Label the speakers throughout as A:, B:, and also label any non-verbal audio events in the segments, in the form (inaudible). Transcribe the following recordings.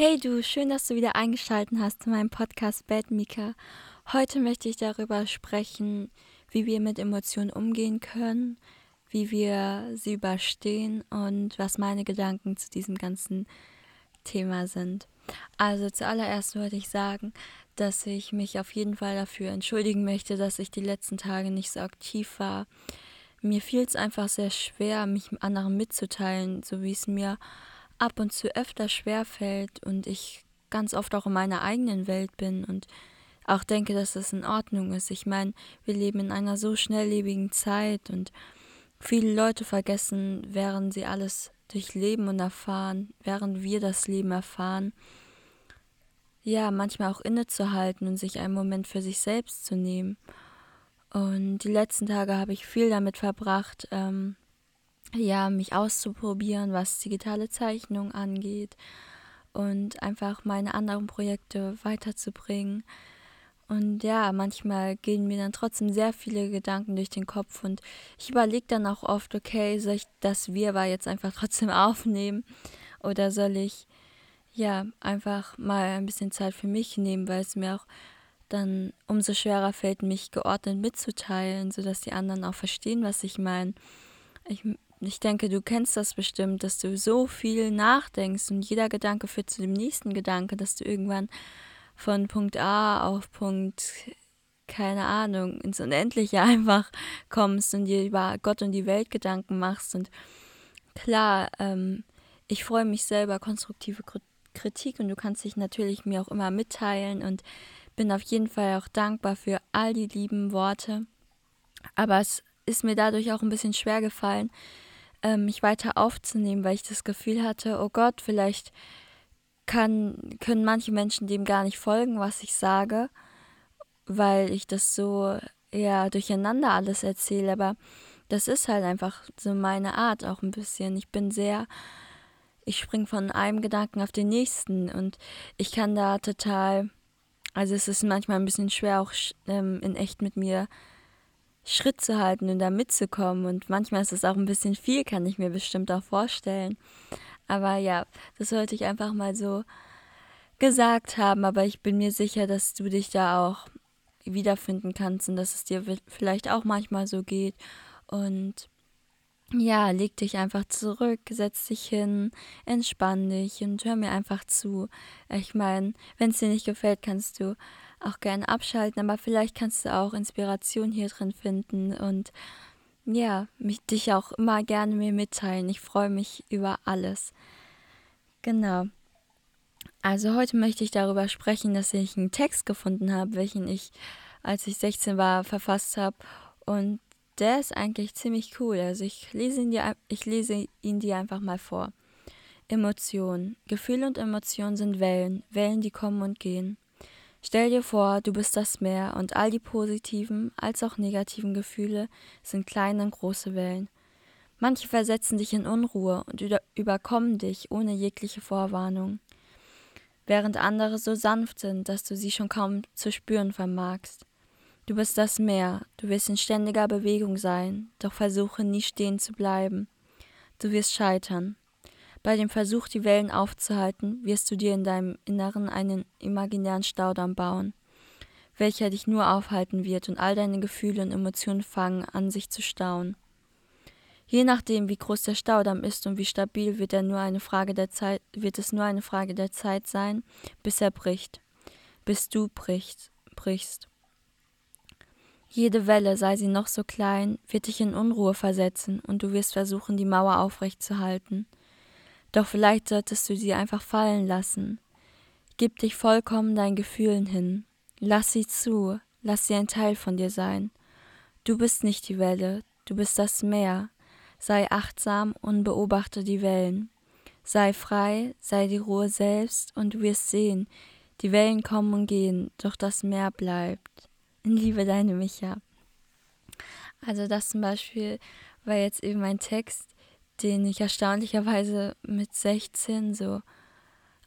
A: Hey du, schön, dass du wieder eingeschaltet hast zu meinem Podcast Bad Mika. Heute möchte ich darüber sprechen, wie wir mit Emotionen umgehen können, wie wir sie überstehen und was meine Gedanken zu diesem ganzen Thema sind. Also zuallererst würde ich sagen, dass ich mich auf jeden Fall dafür entschuldigen möchte, dass ich die letzten Tage nicht so aktiv war. Mir fiel es einfach sehr schwer, mich anderen mitzuteilen, so wie es mir ab und zu öfter schwer fällt und ich ganz oft auch in meiner eigenen Welt bin und auch denke, dass das in Ordnung ist. Ich meine, wir leben in einer so schnelllebigen Zeit und viele Leute vergessen, während sie alles durchleben und erfahren, während wir das Leben erfahren, ja, manchmal auch innezuhalten und sich einen Moment für sich selbst zu nehmen. Und die letzten Tage habe ich viel damit verbracht, ähm, ja, mich auszuprobieren, was digitale Zeichnung angeht und einfach meine anderen Projekte weiterzubringen. Und ja, manchmal gehen mir dann trotzdem sehr viele Gedanken durch den Kopf und ich überlege dann auch oft, okay, soll ich das Wir war jetzt einfach trotzdem (laughs) aufnehmen oder soll ich ja einfach mal ein bisschen Zeit für mich nehmen, weil es mir auch dann umso schwerer fällt, mich geordnet mitzuteilen, sodass die anderen auch verstehen, was ich meine. Ich ich denke, du kennst das bestimmt, dass du so viel nachdenkst und jeder Gedanke führt zu dem nächsten Gedanke, dass du irgendwann von Punkt A auf Punkt, keine Ahnung, ins Unendliche (laughs) einfach kommst und dir über Gott und die Welt Gedanken machst. Und klar, ähm, ich freue mich selber konstruktive Kritik und du kannst dich natürlich mir auch immer mitteilen und bin auf jeden Fall auch dankbar für all die lieben Worte. Aber es ist mir dadurch auch ein bisschen schwer gefallen, ähm, mich weiter aufzunehmen, weil ich das Gefühl hatte, oh Gott, vielleicht kann, können manche Menschen dem gar nicht folgen, was ich sage, weil ich das so ja durcheinander alles erzähle, aber das ist halt einfach so meine Art auch ein bisschen. Ich bin sehr, ich springe von einem Gedanken auf den nächsten und ich kann da total, also es ist manchmal ein bisschen schwer auch ähm, in echt mit mir Schritt zu halten und da mitzukommen. Und manchmal ist es auch ein bisschen viel, kann ich mir bestimmt auch vorstellen. Aber ja, das sollte ich einfach mal so gesagt haben. Aber ich bin mir sicher, dass du dich da auch wiederfinden kannst und dass es dir vielleicht auch manchmal so geht. Und ja, leg dich einfach zurück, setz dich hin, entspann dich und hör mir einfach zu. Ich meine, wenn es dir nicht gefällt, kannst du auch gerne abschalten, aber vielleicht kannst du auch Inspiration hier drin finden und ja, mich dich auch immer gerne mir mitteilen. Ich freue mich über alles. Genau. Also heute möchte ich darüber sprechen, dass ich einen Text gefunden habe, welchen ich, als ich 16 war, verfasst habe. Und der ist eigentlich ziemlich cool. Also ich lese ihn dir, ich lese ihn dir einfach mal vor. Emotionen. Gefühle und Emotionen sind Wellen, Wellen, die kommen und gehen. Stell dir vor, du bist das Meer und all die positiven als auch negativen Gefühle sind kleine und große Wellen. Manche versetzen dich in Unruhe und überkommen dich ohne jegliche Vorwarnung, während andere so sanft sind, dass du sie schon kaum zu spüren vermagst. Du bist das Meer, du wirst in ständiger Bewegung sein, doch versuche nie stehen zu bleiben. Du wirst scheitern. Bei dem Versuch, die Wellen aufzuhalten, wirst du dir in deinem Inneren einen imaginären Staudamm bauen, welcher dich nur aufhalten wird und all deine Gefühle und Emotionen fangen an, sich zu stauen. Je nachdem, wie groß der Staudamm ist und wie stabil, wird, er nur eine Frage der Zeit, wird es nur eine Frage der Zeit sein, bis er bricht, bis du brichst. brichst. Jede Welle, sei sie noch so klein, wird dich in Unruhe versetzen und du wirst versuchen, die Mauer aufrechtzuhalten. Doch vielleicht solltest du sie einfach fallen lassen. Gib dich vollkommen deinen Gefühlen hin. Lass sie zu, lass sie ein Teil von dir sein. Du bist nicht die Welle, du bist das Meer. Sei achtsam und beobachte die Wellen. Sei frei, sei die Ruhe selbst und du wirst sehen, die Wellen kommen und gehen, doch das Meer bleibt. Liebe deine Micha. Also das zum Beispiel war jetzt eben ein Text, den ich erstaunlicherweise mit 16, so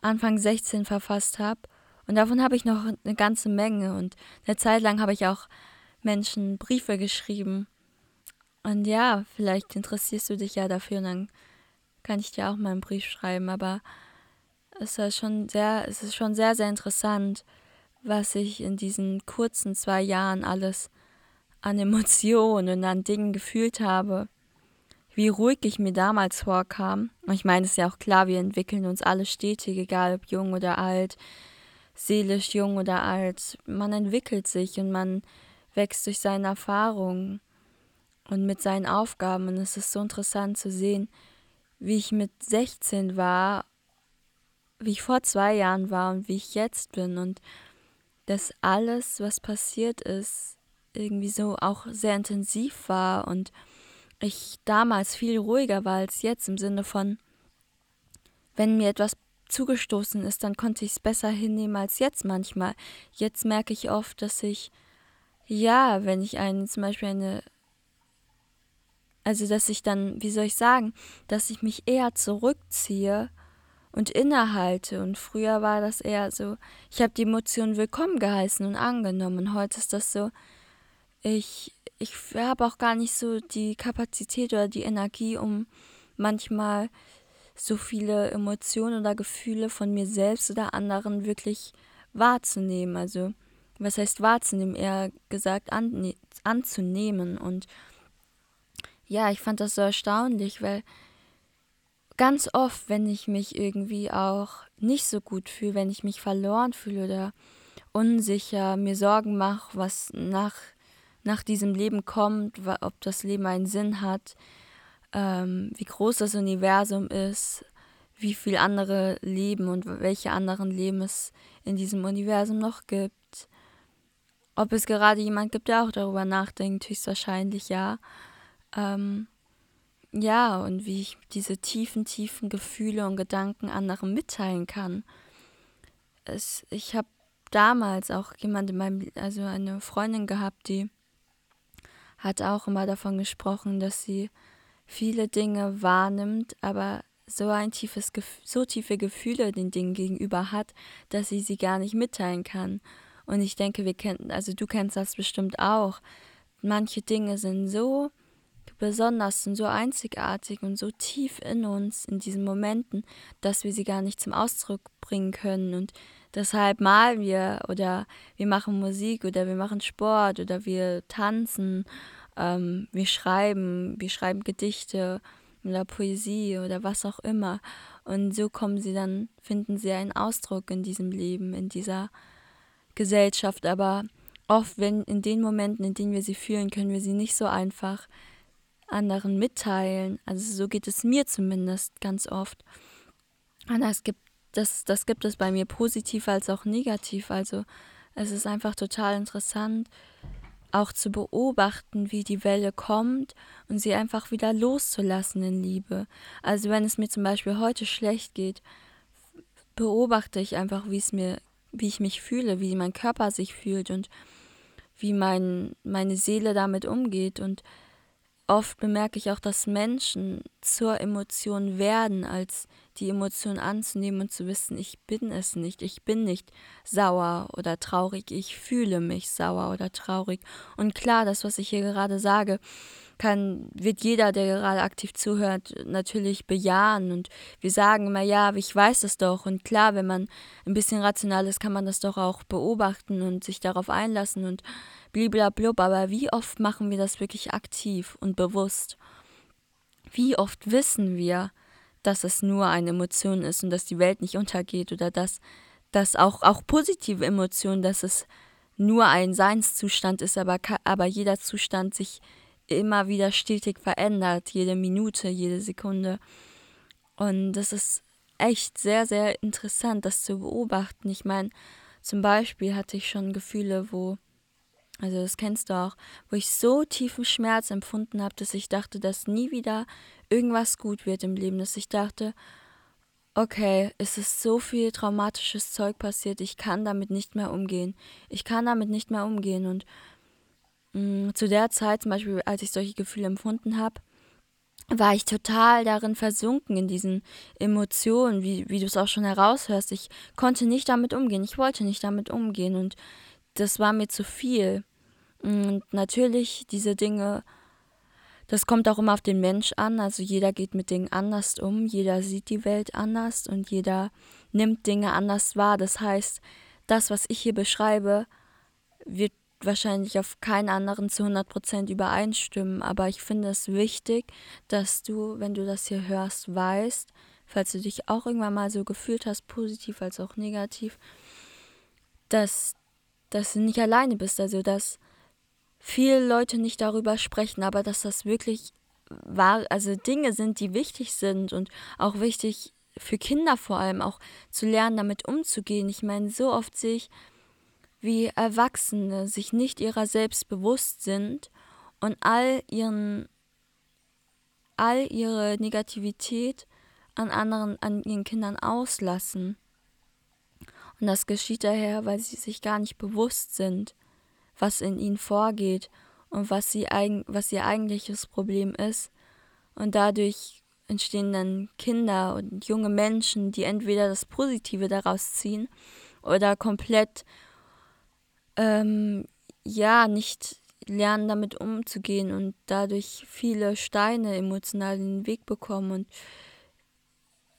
A: Anfang 16 verfasst habe. Und davon habe ich noch eine ganze Menge. Und eine Zeit lang habe ich auch Menschen Briefe geschrieben. Und ja, vielleicht interessierst du dich ja dafür und dann kann ich dir auch mal einen Brief schreiben. Aber es ist schon sehr, es ist schon sehr, sehr interessant, was ich in diesen kurzen zwei Jahren alles an Emotionen und an Dingen gefühlt habe, wie ruhig ich mir damals vorkam. Und ich meine, es ist ja auch klar, wir entwickeln uns alle stetig, egal ob jung oder alt, seelisch jung oder alt. Man entwickelt sich und man wächst durch seine Erfahrungen und mit seinen Aufgaben. Und es ist so interessant zu sehen, wie ich mit 16 war, wie ich vor zwei Jahren war und wie ich jetzt bin. Und dass alles, was passiert ist, irgendwie so auch sehr intensiv war und ich damals viel ruhiger war als jetzt im Sinne von, wenn mir etwas zugestoßen ist, dann konnte ich es besser hinnehmen als jetzt manchmal. Jetzt merke ich oft, dass ich, ja, wenn ich einen, zum Beispiel eine, also dass ich dann, wie soll ich sagen, dass ich mich eher zurückziehe und innehalte. Und früher war das eher so, ich habe die Emotionen willkommen geheißen und angenommen. Heute ist das so, ich, ich habe auch gar nicht so die Kapazität oder die Energie, um manchmal so viele Emotionen oder Gefühle von mir selbst oder anderen wirklich wahrzunehmen. Also, was heißt wahrzunehmen? Eher gesagt an, anzunehmen. Und ja, ich fand das so erstaunlich, weil ganz oft, wenn ich mich irgendwie auch nicht so gut fühle, wenn ich mich verloren fühle oder unsicher, mir Sorgen mache, was nach, nach diesem Leben kommt, ob das Leben einen Sinn hat, ähm, wie groß das Universum ist, wie viele andere Leben und welche anderen Leben es in diesem Universum noch gibt. Ob es gerade jemand gibt, der auch darüber nachdenkt, höchstwahrscheinlich ja. Ähm, ja, und wie ich diese tiefen, tiefen Gefühle und Gedanken anderen mitteilen kann. Es, ich habe damals auch jemand in meinem, also eine Freundin gehabt, die hat auch immer davon gesprochen, dass sie viele Dinge wahrnimmt, aber so ein tiefes, so tiefe Gefühle den Dingen gegenüber hat, dass sie sie gar nicht mitteilen kann. Und ich denke, wir kennen, also du kennst das bestimmt auch. Manche Dinge sind so besonders und so einzigartig und so tief in uns in diesen Momenten, dass wir sie gar nicht zum Ausdruck bringen können. Und deshalb malen wir oder wir machen Musik oder wir machen Sport oder wir tanzen, ähm, wir schreiben, wir schreiben Gedichte oder Poesie oder was auch immer. Und so kommen sie dann, finden sie einen Ausdruck in diesem Leben, in dieser Gesellschaft. Aber oft, wenn in den Momenten, in denen wir sie fühlen, können wir sie nicht so einfach anderen mitteilen. Also so geht es mir zumindest ganz oft. Und das gibt, das, das gibt es bei mir positiv als auch negativ. Also es ist einfach total interessant, auch zu beobachten, wie die Welle kommt und sie einfach wieder loszulassen in Liebe. Also wenn es mir zum Beispiel heute schlecht geht, beobachte ich einfach, wie es mir, wie ich mich fühle, wie mein Körper sich fühlt und wie mein, meine Seele damit umgeht und Oft bemerke ich auch, dass Menschen zur Emotion werden, als die Emotion anzunehmen und zu wissen, ich bin es nicht, ich bin nicht sauer oder traurig, ich fühle mich sauer oder traurig. Und klar, das, was ich hier gerade sage, kann, wird jeder, der gerade aktiv zuhört, natürlich bejahen. Und wir sagen immer, ja, ich weiß es doch. Und klar, wenn man ein bisschen rational ist, kann man das doch auch beobachten und sich darauf einlassen und bliblablub, aber wie oft machen wir das wirklich aktiv und bewusst? Wie oft wissen wir, dass es nur eine Emotion ist und dass die Welt nicht untergeht oder dass, dass auch, auch positive Emotionen, dass es nur ein Seinszustand ist, aber, aber jeder Zustand sich immer wieder stetig verändert, jede Minute, jede Sekunde. Und das ist echt sehr, sehr interessant, das zu beobachten. Ich meine, zum Beispiel hatte ich schon Gefühle, wo also das kennst du auch, wo ich so tiefen Schmerz empfunden habe, dass ich dachte, dass nie wieder irgendwas gut wird im Leben, dass ich dachte, okay, es ist so viel traumatisches Zeug passiert, ich kann damit nicht mehr umgehen. Ich kann damit nicht mehr umgehen. Und zu der Zeit, zum Beispiel, als ich solche Gefühle empfunden habe, war ich total darin versunken, in diesen Emotionen, wie, wie du es auch schon heraushörst. Ich konnte nicht damit umgehen, ich wollte nicht damit umgehen und das war mir zu viel. Und natürlich, diese Dinge, das kommt auch immer auf den Mensch an. Also jeder geht mit Dingen anders um, jeder sieht die Welt anders und jeder nimmt Dinge anders wahr. Das heißt, das, was ich hier beschreibe, wird wahrscheinlich auf keinen anderen zu 100% übereinstimmen, aber ich finde es wichtig, dass du, wenn du das hier hörst, weißt, falls du dich auch irgendwann mal so gefühlt hast, positiv als auch negativ, dass, dass du nicht alleine bist, also dass viele Leute nicht darüber sprechen, aber dass das wirklich war, also Dinge sind, die wichtig sind und auch wichtig für Kinder vor allem auch zu lernen, damit umzugehen. Ich meine, so oft sehe ich, wie Erwachsene sich nicht ihrer selbst bewusst sind und all ihren all ihre Negativität an anderen, an ihren Kindern auslassen. Und das geschieht daher, weil sie sich gar nicht bewusst sind, was in ihnen vorgeht und was, sie, was ihr eigentliches Problem ist. Und dadurch entstehen dann Kinder und junge Menschen, die entweder das Positive daraus ziehen oder komplett ähm, ja nicht lernen, damit umzugehen und dadurch viele Steine emotional in den Weg bekommen. Und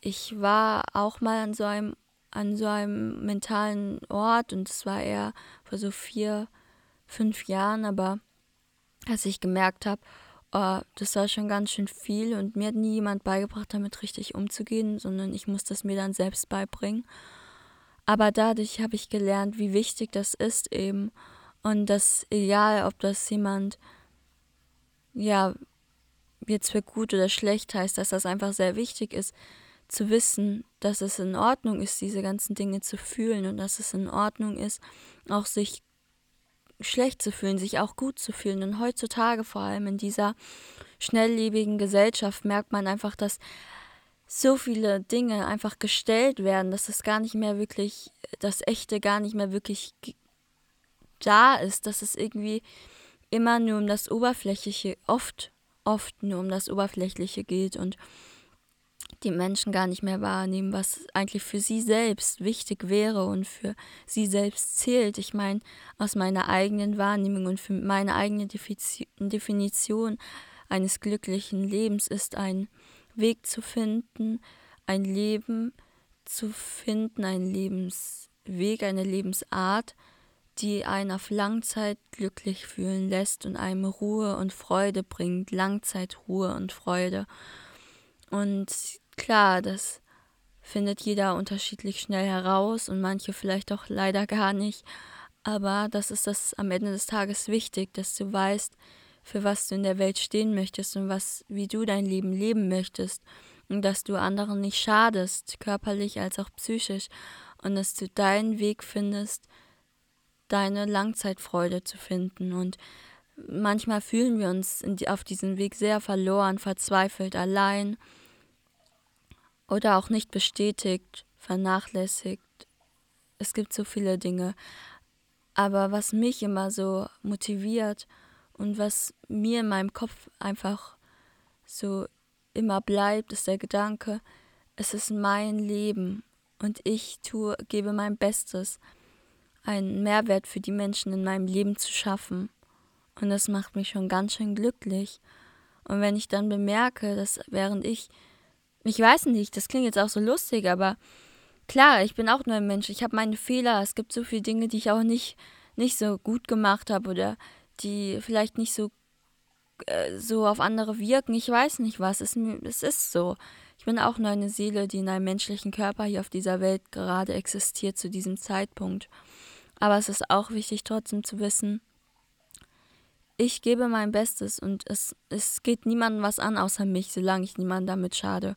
A: ich war auch mal an so einem, an so einem mentalen Ort und es war eher vor so vier, fünf Jahren, aber als ich gemerkt habe, oh, das war schon ganz schön viel und mir hat nie jemand beigebracht, damit richtig umzugehen, sondern ich musste es mir dann selbst beibringen. Aber dadurch habe ich gelernt, wie wichtig das ist eben und dass egal, ob das jemand ja jetzt für gut oder schlecht heißt, dass das einfach sehr wichtig ist, zu wissen, dass es in Ordnung ist, diese ganzen Dinge zu fühlen und dass es in Ordnung ist, auch sich schlecht zu fühlen, sich auch gut zu fühlen. Und heutzutage, vor allem in dieser schnelllebigen Gesellschaft, merkt man einfach, dass so viele Dinge einfach gestellt werden, dass es gar nicht mehr wirklich, das Echte gar nicht mehr wirklich da ist, dass es irgendwie immer nur um das Oberflächliche, oft, oft nur um das Oberflächliche geht und die Menschen gar nicht mehr wahrnehmen, was eigentlich für sie selbst wichtig wäre und für sie selbst zählt. Ich meine, aus meiner eigenen Wahrnehmung und für meine eigene Definition eines glücklichen Lebens ist ein Weg zu finden, ein Leben zu finden, ein Lebensweg, eine Lebensart, die einen auf Langzeit glücklich fühlen lässt und einem Ruhe und Freude bringt, Langzeitruhe und Freude. Und klar, das findet jeder unterschiedlich schnell heraus und manche vielleicht auch leider gar nicht. Aber das ist das am Ende des Tages wichtig, dass du weißt, für was du in der Welt stehen möchtest und was, wie du dein Leben leben möchtest. Und dass du anderen nicht schadest, körperlich als auch psychisch. Und dass du deinen Weg findest, deine Langzeitfreude zu finden. Und manchmal fühlen wir uns auf diesem Weg sehr verloren, verzweifelt, allein oder auch nicht bestätigt, vernachlässigt. Es gibt so viele Dinge. Aber was mich immer so motiviert und was mir in meinem Kopf einfach so immer bleibt, ist der Gedanke, es ist mein Leben und ich tue, gebe mein Bestes, einen Mehrwert für die Menschen in meinem Leben zu schaffen. Und das macht mich schon ganz schön glücklich. Und wenn ich dann bemerke, dass während ich ich weiß nicht, das klingt jetzt auch so lustig, aber klar, ich bin auch nur ein Mensch. Ich habe meine Fehler. Es gibt so viele Dinge, die ich auch nicht, nicht so gut gemacht habe oder die vielleicht nicht so, äh, so auf andere wirken. Ich weiß nicht was. Es, es ist so. Ich bin auch nur eine Seele, die in einem menschlichen Körper hier auf dieser Welt gerade existiert zu diesem Zeitpunkt. Aber es ist auch wichtig, trotzdem zu wissen, ich gebe mein Bestes und es, es geht niemandem was an außer mich, solange ich niemandem damit schade.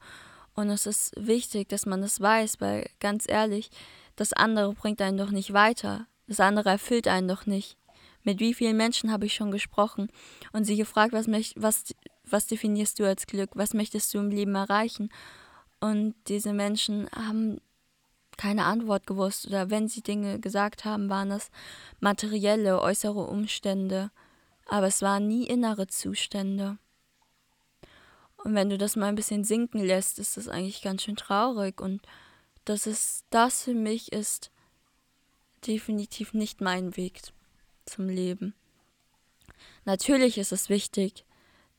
A: Und es ist wichtig, dass man das weiß, weil ganz ehrlich, das andere bringt einen doch nicht weiter. Das andere erfüllt einen doch nicht. Mit wie vielen Menschen habe ich schon gesprochen und sie gefragt, was, was, was definierst du als Glück? Was möchtest du im Leben erreichen? Und diese Menschen haben keine Antwort gewusst oder wenn sie Dinge gesagt haben, waren das materielle, äußere Umstände aber es waren nie innere Zustände. Und wenn du das mal ein bisschen sinken lässt, ist das eigentlich ganz schön traurig. Und das ist, das für mich ist definitiv nicht mein Weg zum Leben. Natürlich ist es wichtig,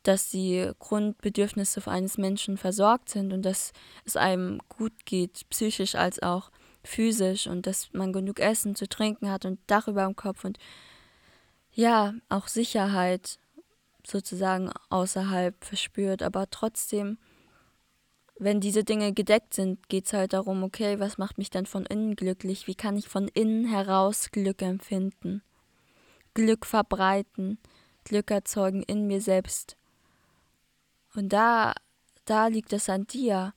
A: dass die Grundbedürfnisse eines Menschen versorgt sind und dass es einem gut geht, psychisch als auch physisch und dass man genug Essen zu trinken hat und Dach über dem Kopf und ja, auch Sicherheit sozusagen außerhalb verspürt, aber trotzdem, wenn diese Dinge gedeckt sind, geht es halt darum, okay, was macht mich denn von innen glücklich? Wie kann ich von innen heraus Glück empfinden? Glück verbreiten, Glück erzeugen in mir selbst. Und da, da liegt es an dir,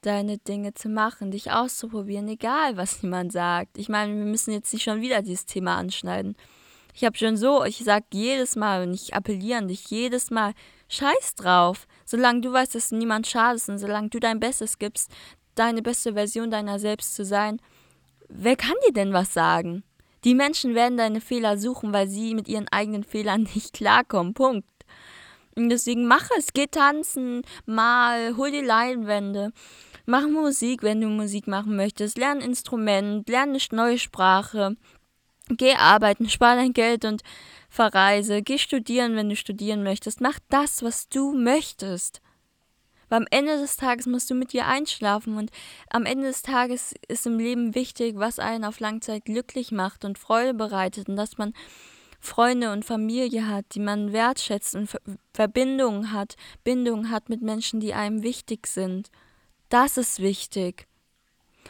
A: deine Dinge zu machen, dich auszuprobieren, egal was (laughs) jemand sagt. Ich meine, wir müssen jetzt nicht schon wieder dieses Thema anschneiden. Ich habe schon so, ich sag jedes Mal und ich appelliere an dich jedes Mal, scheiß drauf. Solange du weißt, dass niemand schadest und solange du dein Bestes gibst, deine beste Version deiner selbst zu sein, wer kann dir denn was sagen? Die Menschen werden deine Fehler suchen, weil sie mit ihren eigenen Fehlern (laughs) nicht klarkommen. Punkt. Und deswegen mach es, geh tanzen, mal, hol die Leinwände, mach Musik, wenn du Musik machen möchtest, lern ein Instrument, lern eine neue Sprache, Geh arbeiten, spar dein Geld und verreise. Geh studieren, wenn du studieren möchtest. Mach das, was du möchtest. Weil am Ende des Tages musst du mit dir einschlafen und am Ende des Tages ist im Leben wichtig, was einen auf Langzeit glücklich macht und Freude bereitet und dass man Freunde und Familie hat, die man wertschätzt und Verbindungen hat, Bindungen hat mit Menschen, die einem wichtig sind. Das ist wichtig.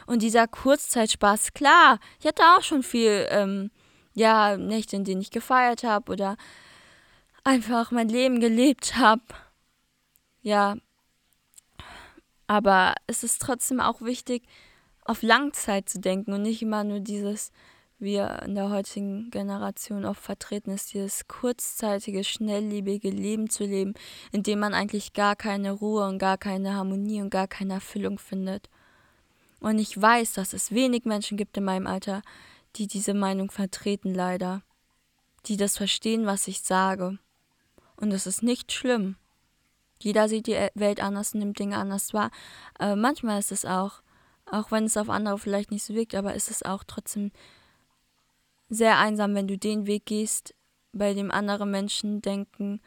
A: Und dieser Kurzzeitspaß, klar, ich hatte auch schon viel, ähm, ja, Nächte, in denen ich gefeiert habe oder einfach mein Leben gelebt habe. Ja, aber es ist trotzdem auch wichtig, auf Langzeit zu denken und nicht immer nur dieses, wie in der heutigen Generation oft vertreten ist, dieses kurzzeitige, schnelllebige Leben zu leben, in dem man eigentlich gar keine Ruhe und gar keine Harmonie und gar keine Erfüllung findet. Und ich weiß, dass es wenig Menschen gibt in meinem Alter, die diese Meinung vertreten, leider. Die das verstehen, was ich sage. Und es ist nicht schlimm. Jeder sieht die Welt anders, nimmt Dinge anders wahr. Aber manchmal ist es auch, auch wenn es auf andere vielleicht nicht so wirkt, aber ist es auch trotzdem sehr einsam, wenn du den Weg gehst, bei dem andere Menschen denken,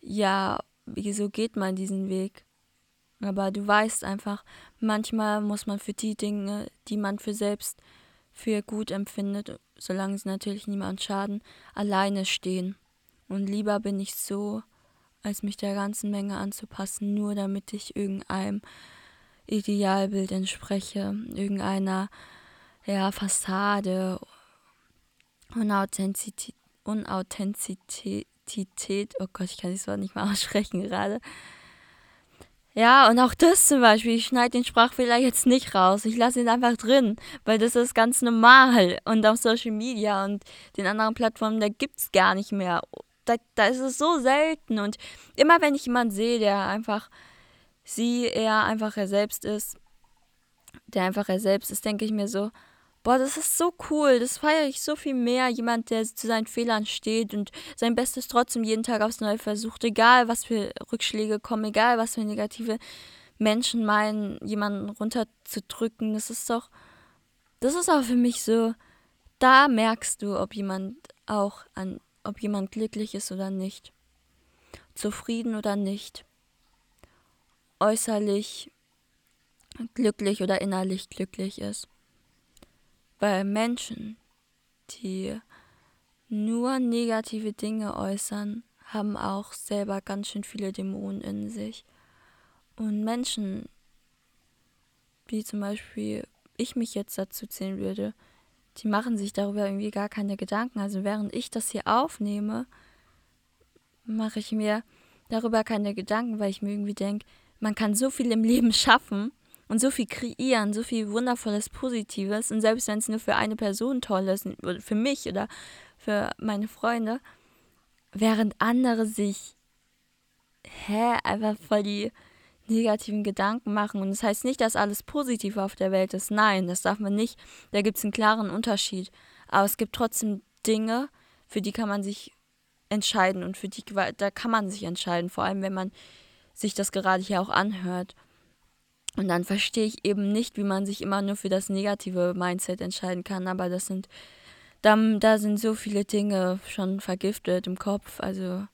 A: ja, wieso geht man diesen Weg? Aber du weißt einfach, manchmal muss man für die Dinge, die man für selbst für gut empfindet, solange sie natürlich niemand schaden, alleine stehen. Und lieber bin ich so, als mich der ganzen Menge anzupassen, nur damit ich irgendeinem Idealbild entspreche, irgendeiner ja, Fassade, Unauthentizität, Unauthentizität, oh Gott, ich kann das Wort nicht mal (laughs) aussprechen gerade, ja, und auch das zum Beispiel, ich schneide den Sprachfehler jetzt nicht raus. Ich lasse ihn einfach drin, weil das ist ganz normal. Und auf Social Media und den anderen Plattformen, da gibt es gar nicht mehr. Da, da ist es so selten. Und immer wenn ich jemanden sehe, der einfach sie eher einfach er selbst ist, der einfach er selbst ist, denke ich mir so, boah, das ist so cool, das feiere ich so viel mehr. Jemand, der zu seinen Fehlern steht und sein Bestes trotzdem jeden Tag aufs Neue versucht, egal was für Rückschläge kommen, egal was für negative Menschen meinen, jemanden runterzudrücken. Das ist doch, das ist auch für mich so, da merkst du, ob jemand auch an, ob jemand glücklich ist oder nicht. Zufrieden oder nicht. Äußerlich glücklich oder innerlich glücklich ist. Weil Menschen, die nur negative Dinge äußern, haben auch selber ganz schön viele Dämonen in sich. Und Menschen, wie zum Beispiel ich mich jetzt dazu zählen würde, die machen sich darüber irgendwie gar keine Gedanken. Also während ich das hier aufnehme, mache ich mir darüber keine Gedanken, weil ich mir irgendwie denke, man kann so viel im Leben schaffen und so viel kreieren, so viel wundervolles, Positives. Und selbst wenn es nur für eine Person toll ist, für mich oder für meine Freunde, während andere sich, hä, einfach voll die negativen Gedanken machen. Und das heißt nicht, dass alles positiv auf der Welt ist. Nein, das darf man nicht. Da gibt es einen klaren Unterschied. Aber es gibt trotzdem Dinge, für die kann man sich entscheiden und für die da kann man sich entscheiden, vor allem wenn man sich das gerade hier auch anhört. Und dann verstehe ich eben nicht, wie man sich immer nur für das negative Mindset entscheiden kann. Aber das sind, da, da sind so viele Dinge schon vergiftet im Kopf. Also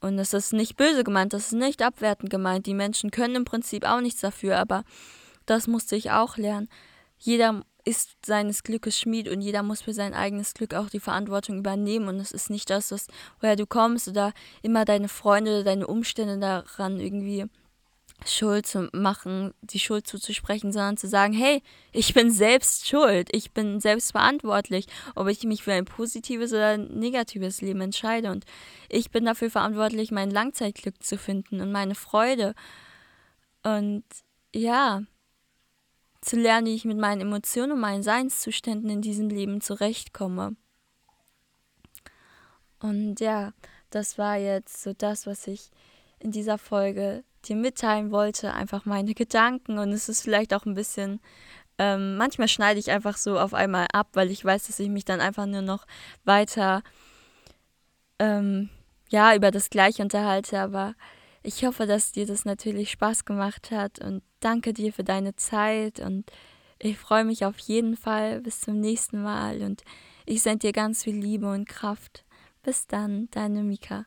A: Und das ist nicht böse gemeint, das ist nicht abwertend gemeint. Die Menschen können im Prinzip auch nichts dafür, aber das musste ich auch lernen. Jeder ist seines Glückes Schmied und jeder muss für sein eigenes Glück auch die Verantwortung übernehmen. Und es ist nicht das, was, woher du kommst oder immer deine Freunde oder deine Umstände daran irgendwie Schuld zu machen, die Schuld zuzusprechen, sondern zu sagen, hey, ich bin selbst schuld, ich bin selbst verantwortlich, ob ich mich für ein positives oder ein negatives Leben entscheide. Und ich bin dafür verantwortlich, mein Langzeitglück zu finden und meine Freude. Und ja, zu lernen, wie ich mit meinen Emotionen und meinen Seinszuständen in diesem Leben zurechtkomme. Und ja, das war jetzt so das, was ich in dieser Folge dir mitteilen wollte, einfach meine (laughs) Gedanken. Und es ist vielleicht auch ein bisschen, ähm, manchmal schneide ich einfach so auf einmal ab, weil ich weiß, dass ich mich dann einfach nur noch weiter, ähm, ja, über das Gleiche unterhalte. Aber ich hoffe, dass dir das natürlich Spaß gemacht hat und danke dir für deine Zeit und ich freue mich auf jeden Fall. Bis zum nächsten Mal und ich sende dir ganz viel Liebe und Kraft. Bis dann, deine Mika.